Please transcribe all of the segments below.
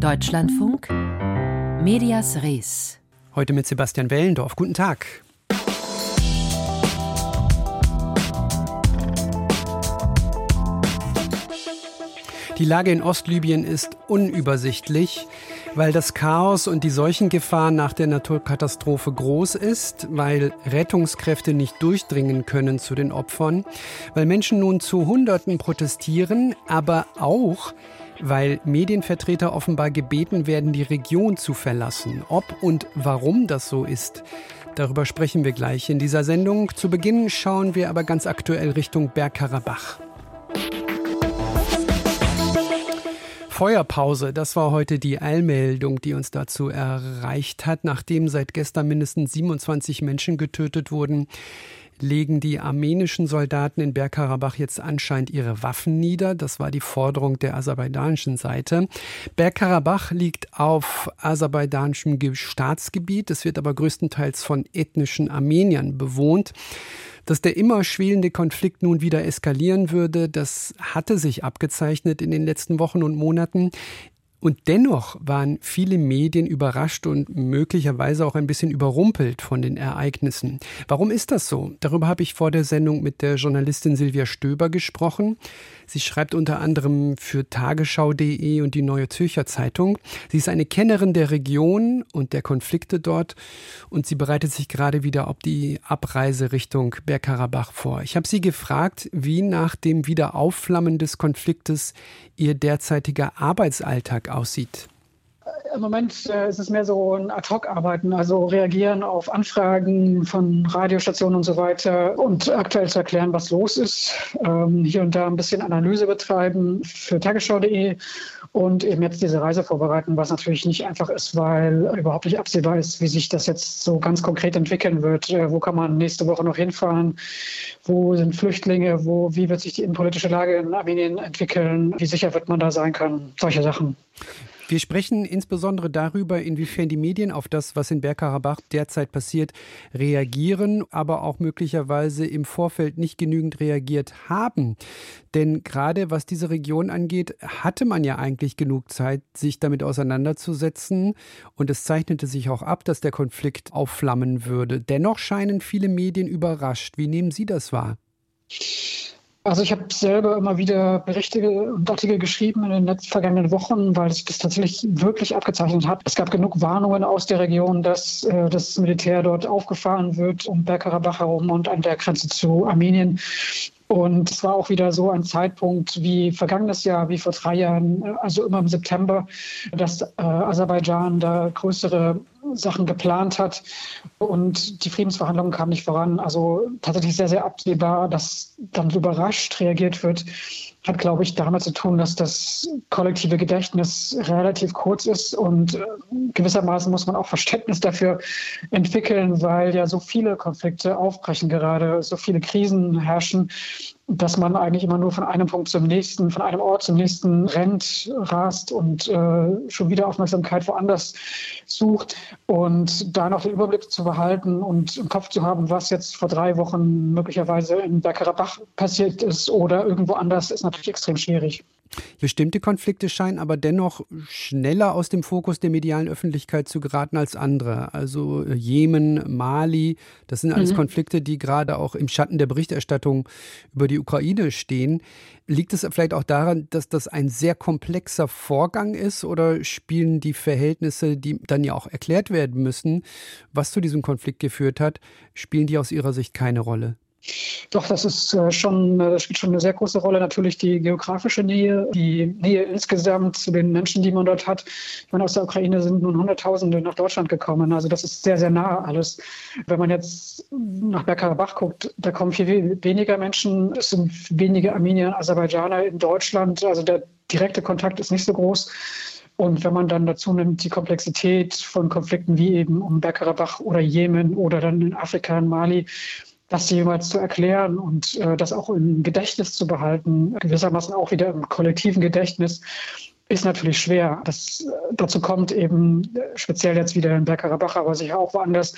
Deutschlandfunk Medias Res. Heute mit Sebastian Wellendorf. Guten Tag. Die Lage in Ostlibyen ist unübersichtlich, weil das Chaos und die Seuchengefahr nach der Naturkatastrophe groß ist, weil Rettungskräfte nicht durchdringen können zu den Opfern, weil Menschen nun zu Hunderten protestieren, aber auch, weil Medienvertreter offenbar gebeten werden, die Region zu verlassen. Ob und warum das so ist, darüber sprechen wir gleich in dieser Sendung. Zu Beginn schauen wir aber ganz aktuell Richtung Bergkarabach. Feuerpause, das war heute die Eilmeldung, die uns dazu erreicht hat, nachdem seit gestern mindestens 27 Menschen getötet wurden legen die armenischen Soldaten in Bergkarabach jetzt anscheinend ihre Waffen nieder. Das war die Forderung der aserbaidschanischen Seite. Bergkarabach liegt auf aserbaidschanischem Staatsgebiet. Es wird aber größtenteils von ethnischen Armeniern bewohnt. Dass der immer schwelende Konflikt nun wieder eskalieren würde, das hatte sich abgezeichnet in den letzten Wochen und Monaten. Und dennoch waren viele Medien überrascht und möglicherweise auch ein bisschen überrumpelt von den Ereignissen. Warum ist das so? Darüber habe ich vor der Sendung mit der Journalistin Silvia Stöber gesprochen. Sie schreibt unter anderem für tagesschau.de und die Neue Zürcher Zeitung. Sie ist eine Kennerin der Region und der Konflikte dort und sie bereitet sich gerade wieder auf die Abreise Richtung Bergkarabach vor. Ich habe sie gefragt, wie nach dem Wiederaufflammen des Konfliktes ihr derzeitiger Arbeitsalltag aussieht? Im Moment äh, ist es mehr so ein Ad-Hoc-Arbeiten, also reagieren auf Anfragen von Radiostationen und so weiter und aktuell zu erklären, was los ist. Ähm, hier und da ein bisschen Analyse betreiben für tagesschau.de und eben jetzt diese Reise vorbereiten, was natürlich nicht einfach ist, weil überhaupt nicht absehbar ist, wie sich das jetzt so ganz konkret entwickeln wird. Äh, wo kann man nächste Woche noch hinfahren? Wo sind Flüchtlinge? Wo, wie wird sich die innenpolitische Lage in Armenien entwickeln? Wie sicher wird man da sein können? Solche Sachen. Wir sprechen insbesondere darüber, inwiefern die Medien auf das, was in Bergkarabach derzeit passiert, reagieren, aber auch möglicherweise im Vorfeld nicht genügend reagiert haben. Denn gerade was diese Region angeht, hatte man ja eigentlich genug Zeit, sich damit auseinanderzusetzen. Und es zeichnete sich auch ab, dass der Konflikt aufflammen würde. Dennoch scheinen viele Medien überrascht. Wie nehmen Sie das wahr? Also ich habe selber immer wieder Berichte und Artikel geschrieben in den letzten vergangenen Wochen, weil sich das tatsächlich wirklich abgezeichnet hat. Es gab genug Warnungen aus der Region, dass äh, das Militär dort aufgefahren wird um Bergkarabach herum und an der Grenze zu Armenien. Und es war auch wieder so ein Zeitpunkt wie vergangenes Jahr, wie vor drei Jahren, also immer im September, dass äh, Aserbaidschan da größere Sachen geplant hat und die Friedensverhandlungen kamen nicht voran. Also tatsächlich sehr, sehr absehbar, dass dann so überrascht reagiert wird hat, glaube ich, damit zu tun, dass das kollektive Gedächtnis relativ kurz ist und äh, gewissermaßen muss man auch Verständnis dafür entwickeln, weil ja so viele Konflikte aufbrechen gerade, so viele Krisen herrschen dass man eigentlich immer nur von einem Punkt zum nächsten, von einem Ort zum nächsten rennt, rast und äh, schon wieder Aufmerksamkeit woanders sucht. Und da noch den Überblick zu behalten und im Kopf zu haben, was jetzt vor drei Wochen möglicherweise in Bergkarabach passiert ist oder irgendwo anders, ist natürlich extrem schwierig. Bestimmte Konflikte scheinen aber dennoch schneller aus dem Fokus der medialen Öffentlichkeit zu geraten als andere. Also äh, Jemen, Mali, das sind alles mhm. Konflikte, die gerade auch im Schatten der Berichterstattung über die Ukraine stehen. Liegt es vielleicht auch daran, dass das ein sehr komplexer Vorgang ist oder spielen die Verhältnisse, die dann ja auch erklärt werden müssen, was zu diesem Konflikt geführt hat, spielen die aus Ihrer Sicht keine Rolle? Doch, das ist äh, schon, äh, das spielt schon eine sehr große Rolle. Natürlich die geografische Nähe, die Nähe insgesamt zu den Menschen, die man dort hat. Ich meine, aus der Ukraine sind nun Hunderttausende nach Deutschland gekommen. Also das ist sehr, sehr nah alles. Wenn man jetzt nach Bergkarabach guckt, da kommen viel weniger Menschen. Es sind wenige Armenier Aserbaidschaner in Deutschland. Also der direkte Kontakt ist nicht so groß. Und wenn man dann dazu nimmt die Komplexität von Konflikten wie eben um Bergkarabach oder Jemen oder dann in Afrika, in Mali, das jemals zu erklären und äh, das auch im Gedächtnis zu behalten, gewissermaßen auch wieder im kollektiven Gedächtnis, ist natürlich schwer. Das dazu kommt eben speziell jetzt wieder in Bergkarabach, aber sicher auch woanders,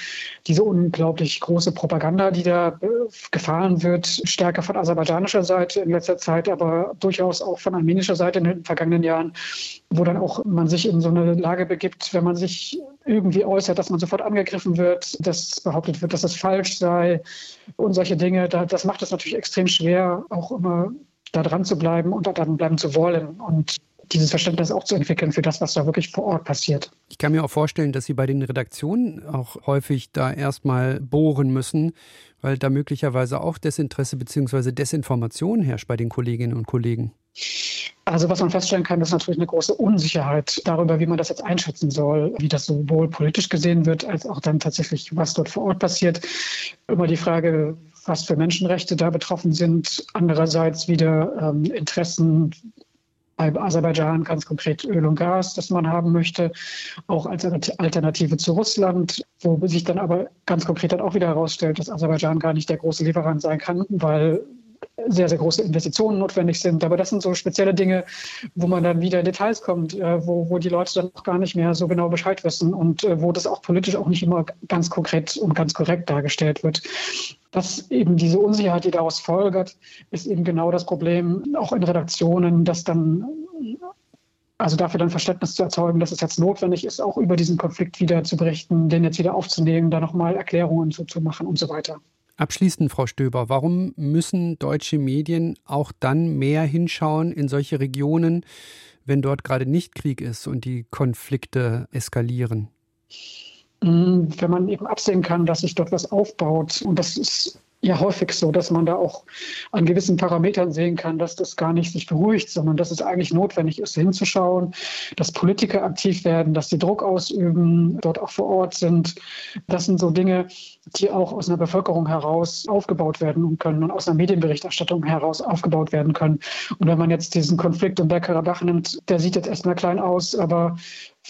diese unglaublich große Propaganda, die da äh, gefahren wird, stärker von aserbaidschanischer Seite in letzter Zeit, aber durchaus auch von armenischer Seite in den vergangenen Jahren, wo dann auch man sich in so eine Lage begibt, wenn man sich irgendwie äußert, dass man sofort angegriffen wird, dass behauptet wird, dass das falsch sei und solche Dinge. Das macht es natürlich extrem schwer, auch immer da dran zu bleiben und da dran bleiben zu wollen. Und dieses Verständnis auch zu entwickeln für das, was da wirklich vor Ort passiert. Ich kann mir auch vorstellen, dass Sie bei den Redaktionen auch häufig da erstmal bohren müssen, weil da möglicherweise auch Desinteresse bzw. Desinformation herrscht bei den Kolleginnen und Kollegen. Also was man feststellen kann, ist natürlich eine große Unsicherheit darüber, wie man das jetzt einschätzen soll, wie das sowohl politisch gesehen wird, als auch dann tatsächlich, was dort vor Ort passiert. Immer die Frage, was für Menschenrechte da betroffen sind. Andererseits wieder ähm, Interessen bei Aserbaidschan ganz konkret Öl und Gas, das man haben möchte, auch als Alternative zu Russland, wo sich dann aber ganz konkret dann auch wieder herausstellt, dass Aserbaidschan gar nicht der große Lieferant sein kann, weil sehr, sehr große Investitionen notwendig sind. Aber das sind so spezielle Dinge, wo man dann wieder in Details kommt, äh, wo, wo die Leute dann auch gar nicht mehr so genau Bescheid wissen und äh, wo das auch politisch auch nicht immer ganz konkret und ganz korrekt dargestellt wird. Das eben diese Unsicherheit, die daraus folgert, ist eben genau das Problem, auch in Redaktionen, dass dann also dafür dann Verständnis zu erzeugen, dass es jetzt notwendig ist, auch über diesen Konflikt wieder zu berichten, den jetzt wieder aufzunehmen, da nochmal Erklärungen zu machen und so weiter. Abschließend, Frau Stöber, warum müssen deutsche Medien auch dann mehr hinschauen in solche Regionen, wenn dort gerade nicht Krieg ist und die Konflikte eskalieren? Hm, wenn man eben absehen kann, dass sich dort was aufbaut und das ist ja häufig so, dass man da auch an gewissen Parametern sehen kann, dass das gar nicht sich beruhigt, sondern dass es eigentlich notwendig ist, hinzuschauen, dass Politiker aktiv werden, dass sie Druck ausüben, dort auch vor Ort sind. Das sind so Dinge, die auch aus einer Bevölkerung heraus aufgebaut werden können und aus einer Medienberichterstattung heraus aufgebaut werden können. Und wenn man jetzt diesen Konflikt um Bergkarabach nimmt, der sieht jetzt erstmal klein aus, aber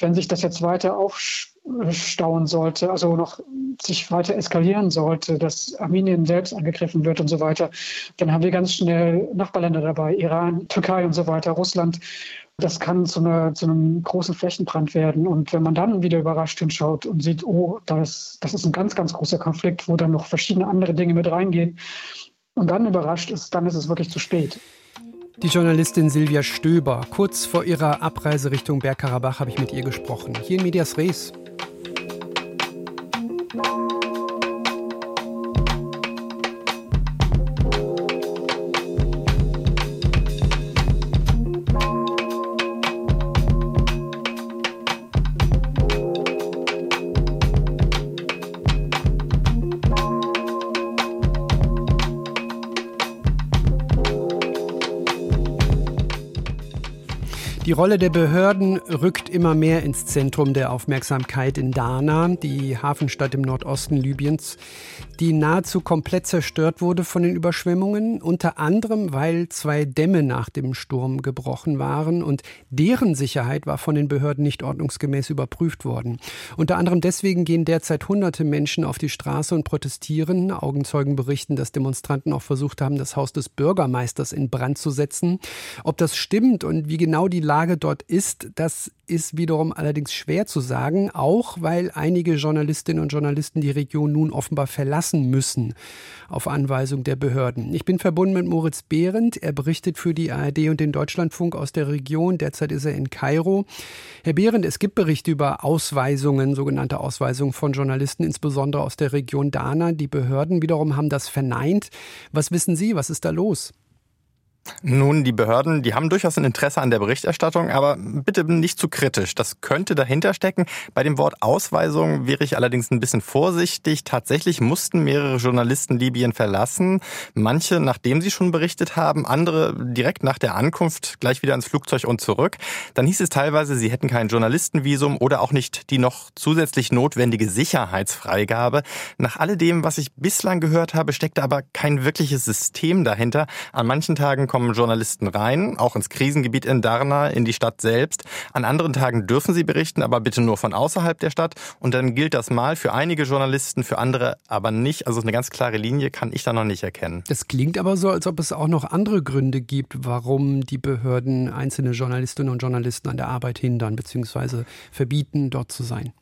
wenn sich das jetzt weiter aufspielt, stauen sollte, also noch sich weiter eskalieren sollte, dass Armenien selbst angegriffen wird und so weiter, dann haben wir ganz schnell Nachbarländer dabei, Iran, Türkei und so weiter, Russland. Das kann zu, einer, zu einem großen Flächenbrand werden. Und wenn man dann wieder überrascht hinschaut und sieht, oh, das, das ist ein ganz, ganz großer Konflikt, wo dann noch verschiedene andere Dinge mit reingehen, und dann überrascht ist, dann ist es wirklich zu spät. Die Journalistin Silvia Stöber. Kurz vor ihrer Abreise Richtung Bergkarabach habe ich mit ihr gesprochen. Hier in Medias Res. Die Rolle der Behörden rückt immer mehr ins Zentrum der Aufmerksamkeit in Dana, die Hafenstadt im Nordosten Libyens, die nahezu komplett zerstört wurde von den Überschwemmungen, unter anderem weil zwei Dämme nach dem Sturm gebrochen waren und deren Sicherheit war von den Behörden nicht ordnungsgemäß überprüft worden. Unter anderem deswegen gehen derzeit hunderte Menschen auf die Straße und protestieren. Augenzeugen berichten, dass Demonstranten auch versucht haben, das Haus des Bürgermeisters in Brand zu setzen. Ob das stimmt und wie genau die Lage dort ist, das ist wiederum allerdings schwer zu sagen, auch weil einige Journalistinnen und Journalisten die Region nun offenbar verlassen müssen, auf Anweisung der Behörden. Ich bin verbunden mit Moritz Behrendt. Er berichtet für die ARD und den Deutschlandfunk aus der Region. Derzeit ist er in Kairo. Herr Behrendt, es gibt Berichte über Ausweisungen, sogenannte Ausweisungen von Journalisten, insbesondere aus der Region Dana. Die Behörden wiederum haben das verneint. Was wissen Sie? Was ist da los? Nun, die Behörden, die haben durchaus ein Interesse an der Berichterstattung, aber bitte nicht zu kritisch. Das könnte dahinter stecken. Bei dem Wort Ausweisung wäre ich allerdings ein bisschen vorsichtig. Tatsächlich mussten mehrere Journalisten Libyen verlassen. Manche, nachdem sie schon berichtet haben, andere direkt nach der Ankunft gleich wieder ins Flugzeug und zurück. Dann hieß es teilweise, sie hätten kein Journalistenvisum oder auch nicht die noch zusätzlich notwendige Sicherheitsfreigabe. Nach alledem, was ich bislang gehört habe, steckte aber kein wirkliches System dahinter. An manchen Tagen kommen Journalisten rein, auch ins Krisengebiet in Darna, in die Stadt selbst. An anderen Tagen dürfen sie berichten, aber bitte nur von außerhalb der Stadt. Und dann gilt das mal für einige Journalisten, für andere aber nicht. Also eine ganz klare Linie kann ich da noch nicht erkennen. Das klingt aber so, als ob es auch noch andere Gründe gibt, warum die Behörden einzelne Journalistinnen und Journalisten an der Arbeit hindern bzw. verbieten, dort zu sein.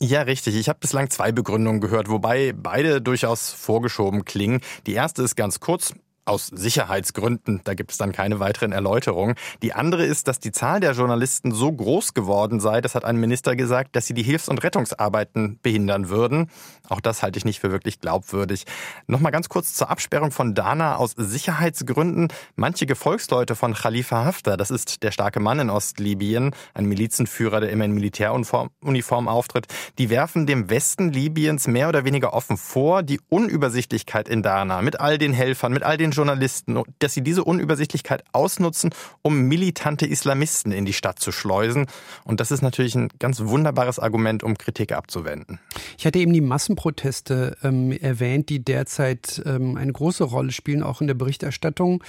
Ja, richtig. Ich habe bislang zwei Begründungen gehört, wobei beide durchaus vorgeschoben klingen. Die erste ist ganz kurz aus Sicherheitsgründen. Da gibt es dann keine weiteren Erläuterungen. Die andere ist, dass die Zahl der Journalisten so groß geworden sei, das hat ein Minister gesagt, dass sie die Hilfs- und Rettungsarbeiten behindern würden. Auch das halte ich nicht für wirklich glaubwürdig. Nochmal ganz kurz zur Absperrung von Dana aus Sicherheitsgründen. Manche Gefolgsleute von Khalifa Haftar, das ist der starke Mann in Ostlibyen, ein Milizenführer, der immer in Militäruniform auftritt, die werfen dem Westen Libyens mehr oder weniger offen vor, die Unübersichtlichkeit in Dana mit all den Helfern, mit all den Journalisten, dass sie diese Unübersichtlichkeit ausnutzen, um militante Islamisten in die Stadt zu schleusen. Und das ist natürlich ein ganz wunderbares Argument, um Kritik abzuwenden. Ich hatte eben die Massenproteste ähm, erwähnt, die derzeit ähm, eine große Rolle spielen, auch in der Berichterstattung.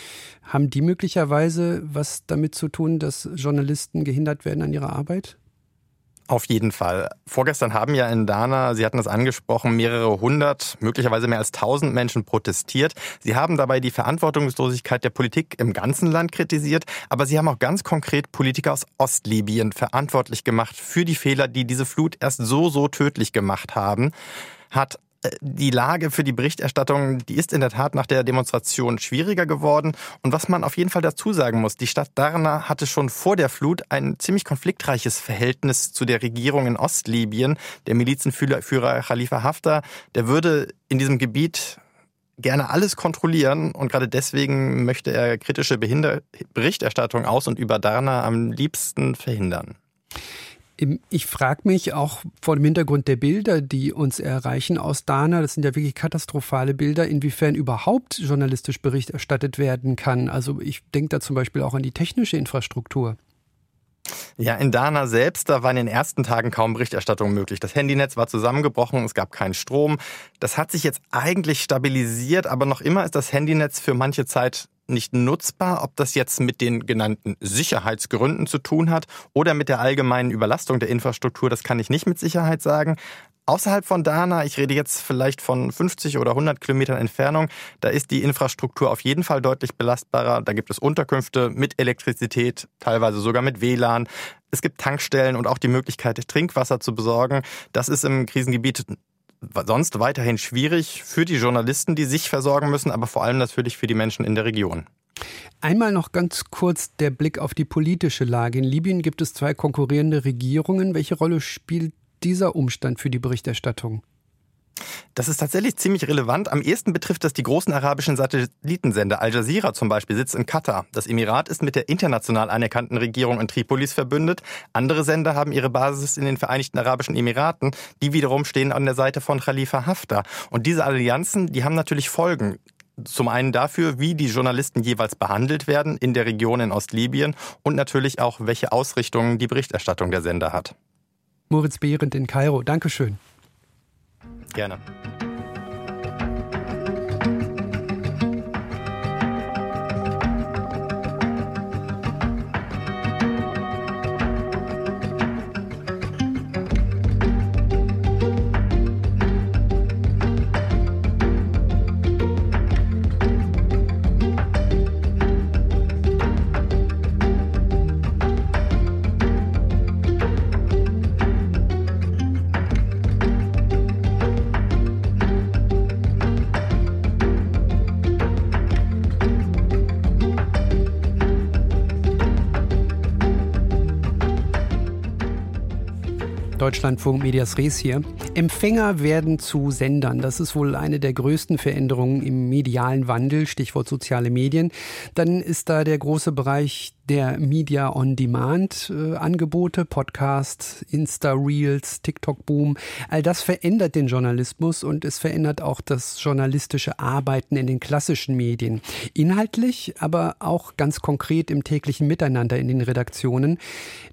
Haben die möglicherweise was damit zu tun, dass Journalisten gehindert werden an ihrer Arbeit? Auf jeden Fall. Vorgestern haben ja in Dana, Sie hatten das angesprochen, mehrere hundert, möglicherweise mehr als tausend Menschen protestiert. Sie haben dabei die Verantwortungslosigkeit der Politik im ganzen Land kritisiert, aber Sie haben auch ganz konkret Politiker aus Ostlibyen verantwortlich gemacht für die Fehler, die diese Flut erst so, so tödlich gemacht haben. Hat die Lage für die Berichterstattung, die ist in der Tat nach der Demonstration schwieriger geworden. Und was man auf jeden Fall dazu sagen muss, die Stadt Darna hatte schon vor der Flut ein ziemlich konfliktreiches Verhältnis zu der Regierung in Ostlibyen. Der Milizenführer Khalifa Haftar, der würde in diesem Gebiet gerne alles kontrollieren und gerade deswegen möchte er kritische Behinder Berichterstattung aus und über Darna am liebsten verhindern. Ich frage mich auch vor dem Hintergrund der Bilder, die uns erreichen aus Dana, das sind ja wirklich katastrophale Bilder, inwiefern überhaupt journalistisch Bericht erstattet werden kann. Also ich denke da zum Beispiel auch an die technische Infrastruktur. Ja, in Dana selbst, da war in den ersten Tagen kaum Berichterstattung möglich. Das Handynetz war zusammengebrochen, es gab keinen Strom. Das hat sich jetzt eigentlich stabilisiert, aber noch immer ist das Handynetz für manche Zeit nicht nutzbar. Ob das jetzt mit den genannten Sicherheitsgründen zu tun hat oder mit der allgemeinen Überlastung der Infrastruktur, das kann ich nicht mit Sicherheit sagen. Außerhalb von Dana, ich rede jetzt vielleicht von 50 oder 100 Kilometern Entfernung, da ist die Infrastruktur auf jeden Fall deutlich belastbarer. Da gibt es Unterkünfte mit Elektrizität, teilweise sogar mit WLAN. Es gibt Tankstellen und auch die Möglichkeit, Trinkwasser zu besorgen. Das ist im Krisengebiet sonst weiterhin schwierig für die Journalisten, die sich versorgen müssen, aber vor allem natürlich für die Menschen in der Region. Einmal noch ganz kurz der Blick auf die politische Lage. In Libyen gibt es zwei konkurrierende Regierungen. Welche Rolle spielt dieser Umstand für die Berichterstattung? Das ist tatsächlich ziemlich relevant. Am ehesten betrifft das die großen arabischen Satellitensender. Al Jazeera zum Beispiel sitzt in Katar. Das Emirat ist mit der international anerkannten Regierung in Tripolis verbündet. Andere Sender haben ihre Basis in den Vereinigten Arabischen Emiraten. Die wiederum stehen an der Seite von Khalifa Haftar. Und diese Allianzen, die haben natürlich Folgen. Zum einen dafür, wie die Journalisten jeweils behandelt werden in der Region in Ostlibyen und natürlich auch, welche Ausrichtungen die Berichterstattung der Sender hat. Moritz Behrendt in Kairo, Dankeschön. Gerne. Deutschlandfunk Medias Res hier. Empfänger werden zu Sendern. Das ist wohl eine der größten Veränderungen im medialen Wandel, Stichwort soziale Medien. Dann ist da der große Bereich der Media on Demand äh, Angebote, Podcasts, Insta Reels, TikTok Boom. All das verändert den Journalismus und es verändert auch das journalistische Arbeiten in den klassischen Medien. Inhaltlich, aber auch ganz konkret im täglichen Miteinander in den Redaktionen.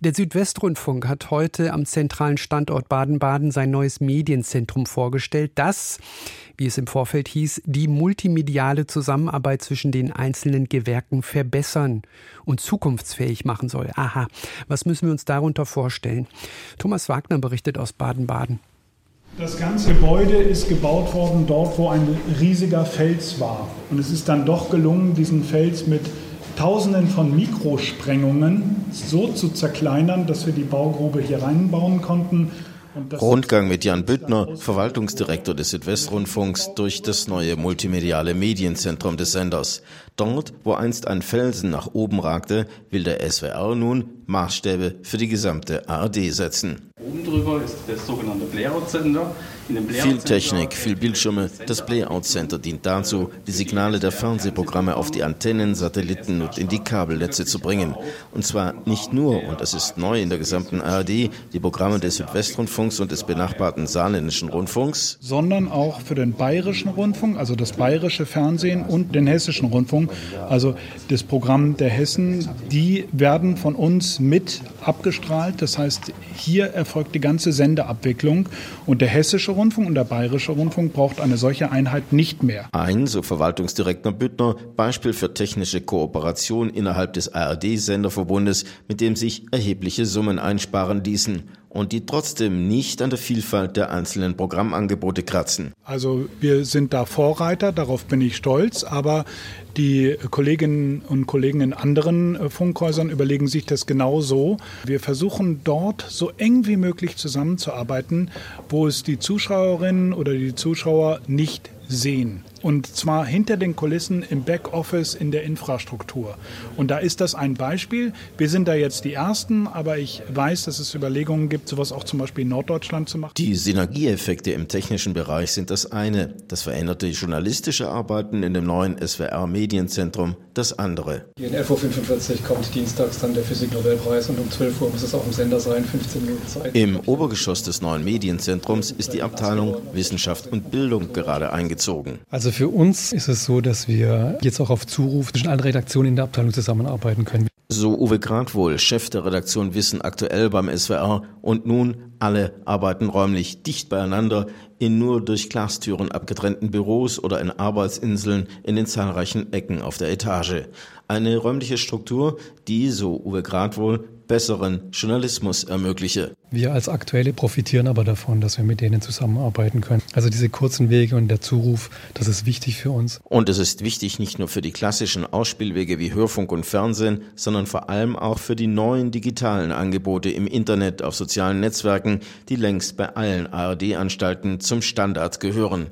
Der Südwestrundfunk hat heute am zentralen Standort Baden-Baden sein neues Medienzentrum vorgestellt, das, wie es im Vorfeld hieß, die multimediale Zusammenarbeit zwischen den einzelnen Gewerken verbessern und zukunftsfähig machen soll. Aha, was müssen wir uns darunter vorstellen? Thomas Wagner berichtet aus Baden-Baden. Das ganze Gebäude ist gebaut worden dort, wo ein riesiger Fels war. Und es ist dann doch gelungen, diesen Fels mit Tausenden von Mikrosprengungen so zu zerkleinern, dass wir die Baugrube hier reinbauen konnten Rundgang mit Jan Büttner, Verwaltungsdirektor des Südwestrundfunks, durch das neue multimediale Medienzentrum des Senders. Dort, wo einst ein Felsen nach oben ragte, will der SWR nun Maßstäbe für die gesamte ARD setzen. Oben drüber ist das sogenannte Blair-Center. Viel Technik, viel Bildschirme. Das Playout Center dient dazu, die Signale der Fernsehprogramme auf die Antennen, Satelliten und in die Kabelnetze zu bringen. Und zwar nicht nur, und das ist neu in der gesamten ARD, die Programme des Südwestrundfunks und des benachbarten saarländischen Rundfunks, sondern auch für den bayerischen Rundfunk, also das bayerische Fernsehen und den hessischen Rundfunk, also das Programm der Hessen, die werden von uns mit abgestrahlt. Das heißt, hier erfolgt die ganze Sendeabwicklung und der hessische Rundfunk und der Bayerische Rundfunk braucht eine solche Einheit nicht mehr. Ein, so Verwaltungsdirektor Büttner, Beispiel für technische Kooperation innerhalb des ARD-Senderverbundes, mit dem sich erhebliche Summen einsparen ließen und die trotzdem nicht an der Vielfalt der einzelnen Programmangebote kratzen. Also wir sind da Vorreiter, darauf bin ich stolz, aber die Kolleginnen und Kollegen in anderen äh, Funkhäusern überlegen sich das genauso. Wir versuchen dort so eng wie möglich zusammenzuarbeiten, wo es die Zuschauerinnen oder die Zuschauer nicht sehen. Und zwar hinter den Kulissen im Backoffice in der Infrastruktur. Und da ist das ein Beispiel. Wir sind da jetzt die Ersten, aber ich weiß, dass es Überlegungen gibt, sowas auch zum Beispiel in Norddeutschland zu machen. Die Synergieeffekte im technischen Bereich sind das eine. Das veränderte journalistische Arbeiten in dem neuen SWR Medienzentrum das andere. In 11.45 Uhr kommt dienstags dann der Physiknobelpreis und um 12 Uhr muss es auch im Sender sein, 15 Minuten Zeit. Im Obergeschoss des neuen Medienzentrums ist die Abteilung Wissenschaft und Bildung gerade eingezogen. Also für uns ist es so, dass wir jetzt auch auf Zuruf zwischen allen Redaktionen in der Abteilung zusammenarbeiten können. So Uwe Gradwohl, Chef der Redaktion Wissen aktuell beim SWR. Und nun alle arbeiten räumlich dicht beieinander in nur durch Glastüren abgetrennten Büros oder in Arbeitsinseln in den zahlreichen Ecken auf der Etage. Eine räumliche Struktur, die, so Uwe Gradwohl, besseren Journalismus ermögliche. Wir als Aktuelle profitieren aber davon, dass wir mit denen zusammenarbeiten können. Also diese kurzen Wege und der Zuruf, das ist wichtig für uns. Und es ist wichtig nicht nur für die klassischen Ausspielwege wie Hörfunk und Fernsehen, sondern vor allem auch für die neuen digitalen Angebote im Internet, auf sozialen Netzwerken, die längst bei allen ARD-Anstalten zum Standard gehören.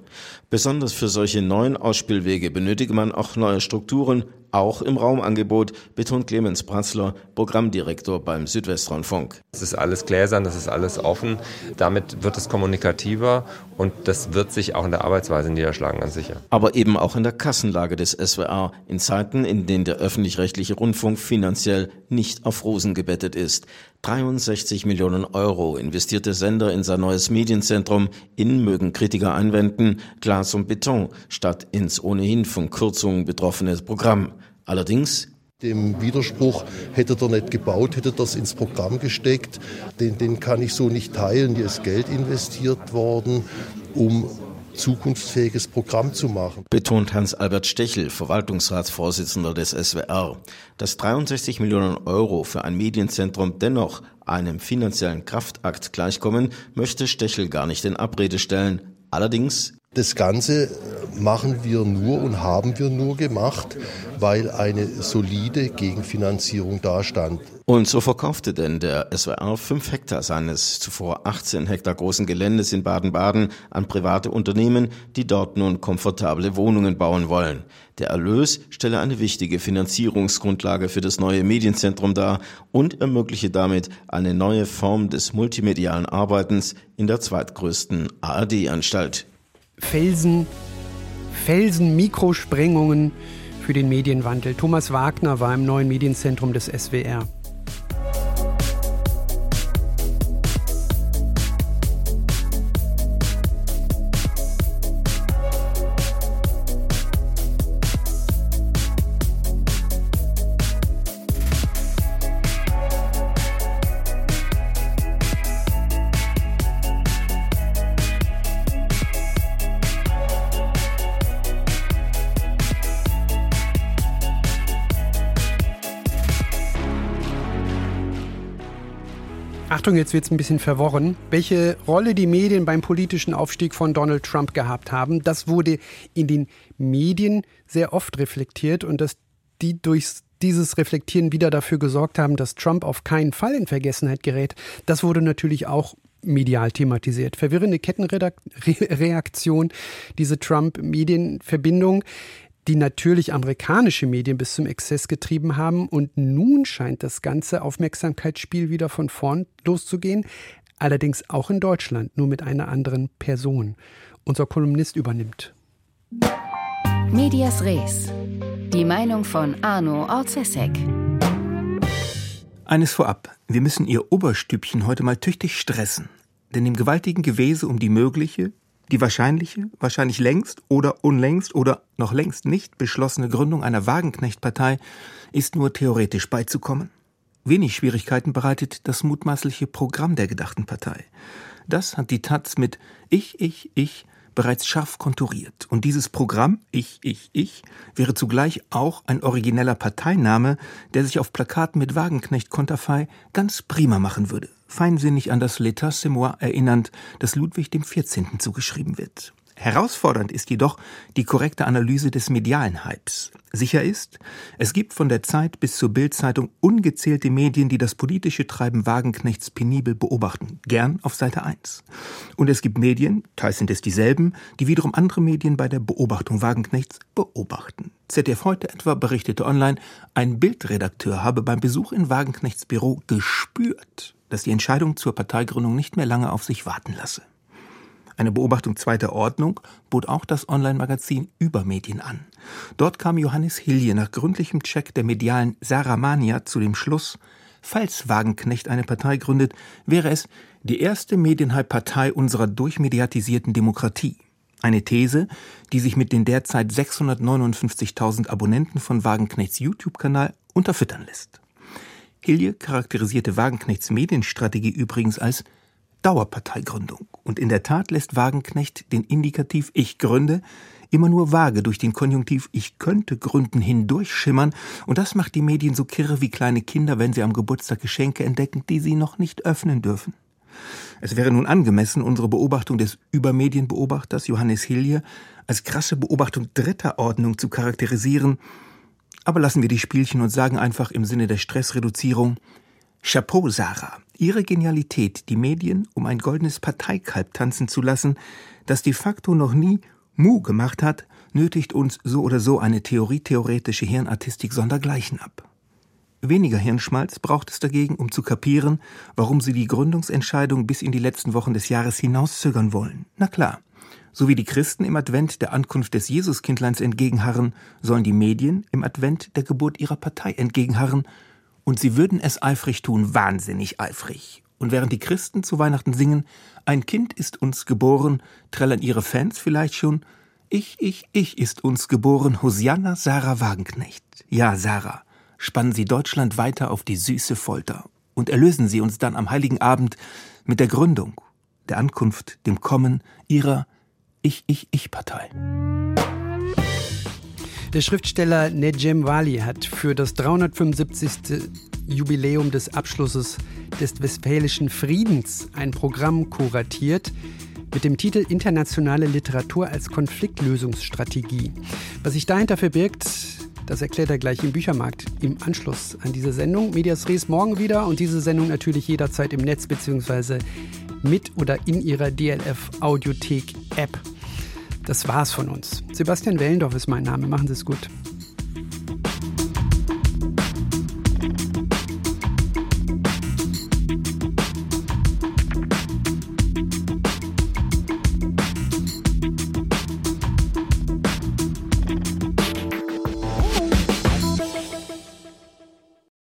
Besonders für solche neuen Ausspielwege benötige man auch neue Strukturen, auch im Raumangebot, betont Clemens Pratzler, Programmdirektor beim Südwestrundfunk. Es ist alles gläsern, das ist alles offen. Damit wird es kommunikativer und das wird sich auch in der Arbeitsweise niederschlagen, ganz sicher. Aber eben auch in der Kassenlage des SWR, in Zeiten, in denen der öffentlich-rechtliche Rundfunk finanziell nicht auf Rosen gebettet ist. 63 Millionen Euro investiert der Sender in sein neues Medienzentrum in, mögen Kritiker einwenden, Glas und Beton, statt ins ohnehin von Kürzungen betroffene Programm. Allerdings dem Widerspruch, hätte er nicht gebaut, hätte das ins Programm gesteckt, den, den kann ich so nicht teilen. Hier ist Geld investiert worden, um zukunftsfähiges Programm zu machen. Betont Hans-Albert Stechel, Verwaltungsratsvorsitzender des SWR. Dass 63 Millionen Euro für ein Medienzentrum dennoch einem finanziellen Kraftakt gleichkommen, möchte Stechel gar nicht in Abrede stellen. Allerdings das Ganze machen wir nur und haben wir nur gemacht, weil eine solide Gegenfinanzierung dastand. Und so verkaufte denn der SWR fünf Hektar seines zuvor 18 Hektar großen Geländes in Baden-Baden an private Unternehmen, die dort nun komfortable Wohnungen bauen wollen. Der Erlös stelle eine wichtige Finanzierungsgrundlage für das neue Medienzentrum dar und ermögliche damit eine neue Form des multimedialen Arbeitens in der zweitgrößten ARD-Anstalt. Felsen, Felsen, Mikrosprengungen, für den Medienwandel. Thomas Wagner war im neuen Medienzentrum des SWR. Achtung, jetzt wird es ein bisschen verworren. Welche Rolle die Medien beim politischen Aufstieg von Donald Trump gehabt haben, das wurde in den Medien sehr oft reflektiert und dass die durch dieses Reflektieren wieder dafür gesorgt haben, dass Trump auf keinen Fall in Vergessenheit gerät, das wurde natürlich auch medial thematisiert. Verwirrende Kettenreaktion, diese Trump-Medienverbindung die natürlich amerikanische Medien bis zum Exzess getrieben haben. Und nun scheint das ganze Aufmerksamkeitsspiel wieder von vorn loszugehen. Allerdings auch in Deutschland, nur mit einer anderen Person. Unser Kolumnist übernimmt. Medias Res. Die Meinung von Arno Orzesek. Eines vorab. Wir müssen Ihr Oberstübchen heute mal tüchtig stressen. Denn im gewaltigen Gewese um die mögliche, die wahrscheinliche, wahrscheinlich längst oder unlängst oder noch längst nicht beschlossene Gründung einer Wagenknechtpartei ist nur theoretisch beizukommen. Wenig Schwierigkeiten bereitet das mutmaßliche Programm der gedachten Partei. Das hat die Taz mit Ich, ich, ich bereits scharf konturiert. Und dieses Programm, Ich, Ich, Ich, wäre zugleich auch ein origineller Parteiname, der sich auf Plakaten mit Wagenknecht-Konterfei ganz prima machen würde feinsinnig an das L'État erinnernd, das Ludwig XIV. zugeschrieben wird. Herausfordernd ist jedoch die korrekte Analyse des medialen Hypes. Sicher ist, es gibt von der Zeit bis zur Bildzeitung ungezählte Medien, die das politische Treiben Wagenknechts penibel beobachten, gern auf Seite 1. Und es gibt Medien, teils sind es dieselben, die wiederum andere Medien bei der Beobachtung Wagenknechts beobachten. ZDF heute etwa berichtete online, ein Bildredakteur habe beim Besuch in Wagenknechts Büro gespürt, dass die Entscheidung zur Parteigründung nicht mehr lange auf sich warten lasse. Eine Beobachtung zweiter Ordnung bot auch das Online-Magazin Übermedien an. Dort kam Johannes Hilje nach gründlichem Check der medialen Saramania zu dem Schluss, falls Wagenknecht eine Partei gründet, wäre es die erste Medienhype-Partei unserer durchmediatisierten Demokratie. Eine These, die sich mit den derzeit 659.000 Abonnenten von Wagenknechts YouTube-Kanal unterfüttern lässt. Hilje charakterisierte Wagenknechts Medienstrategie übrigens als Dauerparteigründung. Und in der Tat lässt Wagenknecht den Indikativ Ich gründe immer nur vage durch den Konjunktiv Ich könnte gründen hindurchschimmern, und das macht die Medien so kirre wie kleine Kinder, wenn sie am Geburtstag Geschenke entdecken, die sie noch nicht öffnen dürfen. Es wäre nun angemessen, unsere Beobachtung des Übermedienbeobachters Johannes Hilje als krasse Beobachtung dritter Ordnung zu charakterisieren, aber lassen wir die Spielchen und sagen einfach im Sinne der Stressreduzierung Chapeau, Sarah. Ihre Genialität, die Medien um ein goldenes Parteikalb tanzen zu lassen, das de facto noch nie Mu gemacht hat, nötigt uns so oder so eine theorietheoretische Hirnartistik sondergleichen ab. Weniger Hirnschmalz braucht es dagegen, um zu kapieren, warum sie die Gründungsentscheidung bis in die letzten Wochen des Jahres hinauszögern wollen. Na klar, so wie die Christen im Advent der Ankunft des Jesuskindleins entgegenharren, sollen die Medien im Advent der Geburt ihrer Partei entgegenharren, und sie würden es eifrig tun, wahnsinnig eifrig. Und während die Christen zu Weihnachten singen, ein Kind ist uns geboren, trällern ihre Fans vielleicht schon, ich, ich, ich ist uns geboren, Hosianna Sarah Wagenknecht. Ja, Sarah, spannen Sie Deutschland weiter auf die süße Folter und erlösen Sie uns dann am heiligen Abend mit der Gründung, der Ankunft, dem Kommen Ihrer ich-Ich-Ich-Partei. Der Schriftsteller Nejem Wali hat für das 375. Jubiläum des Abschlusses des Westfälischen Friedens ein Programm kuratiert mit dem Titel Internationale Literatur als Konfliktlösungsstrategie. Was sich dahinter verbirgt, das erklärt er gleich im Büchermarkt im Anschluss an diese Sendung. Medias Res morgen wieder und diese Sendung natürlich jederzeit im Netz bzw. mit oder in Ihrer DLF Audiothek App. Das war's von uns. Sebastian Wellendorf ist mein Name. Machen Sie es gut.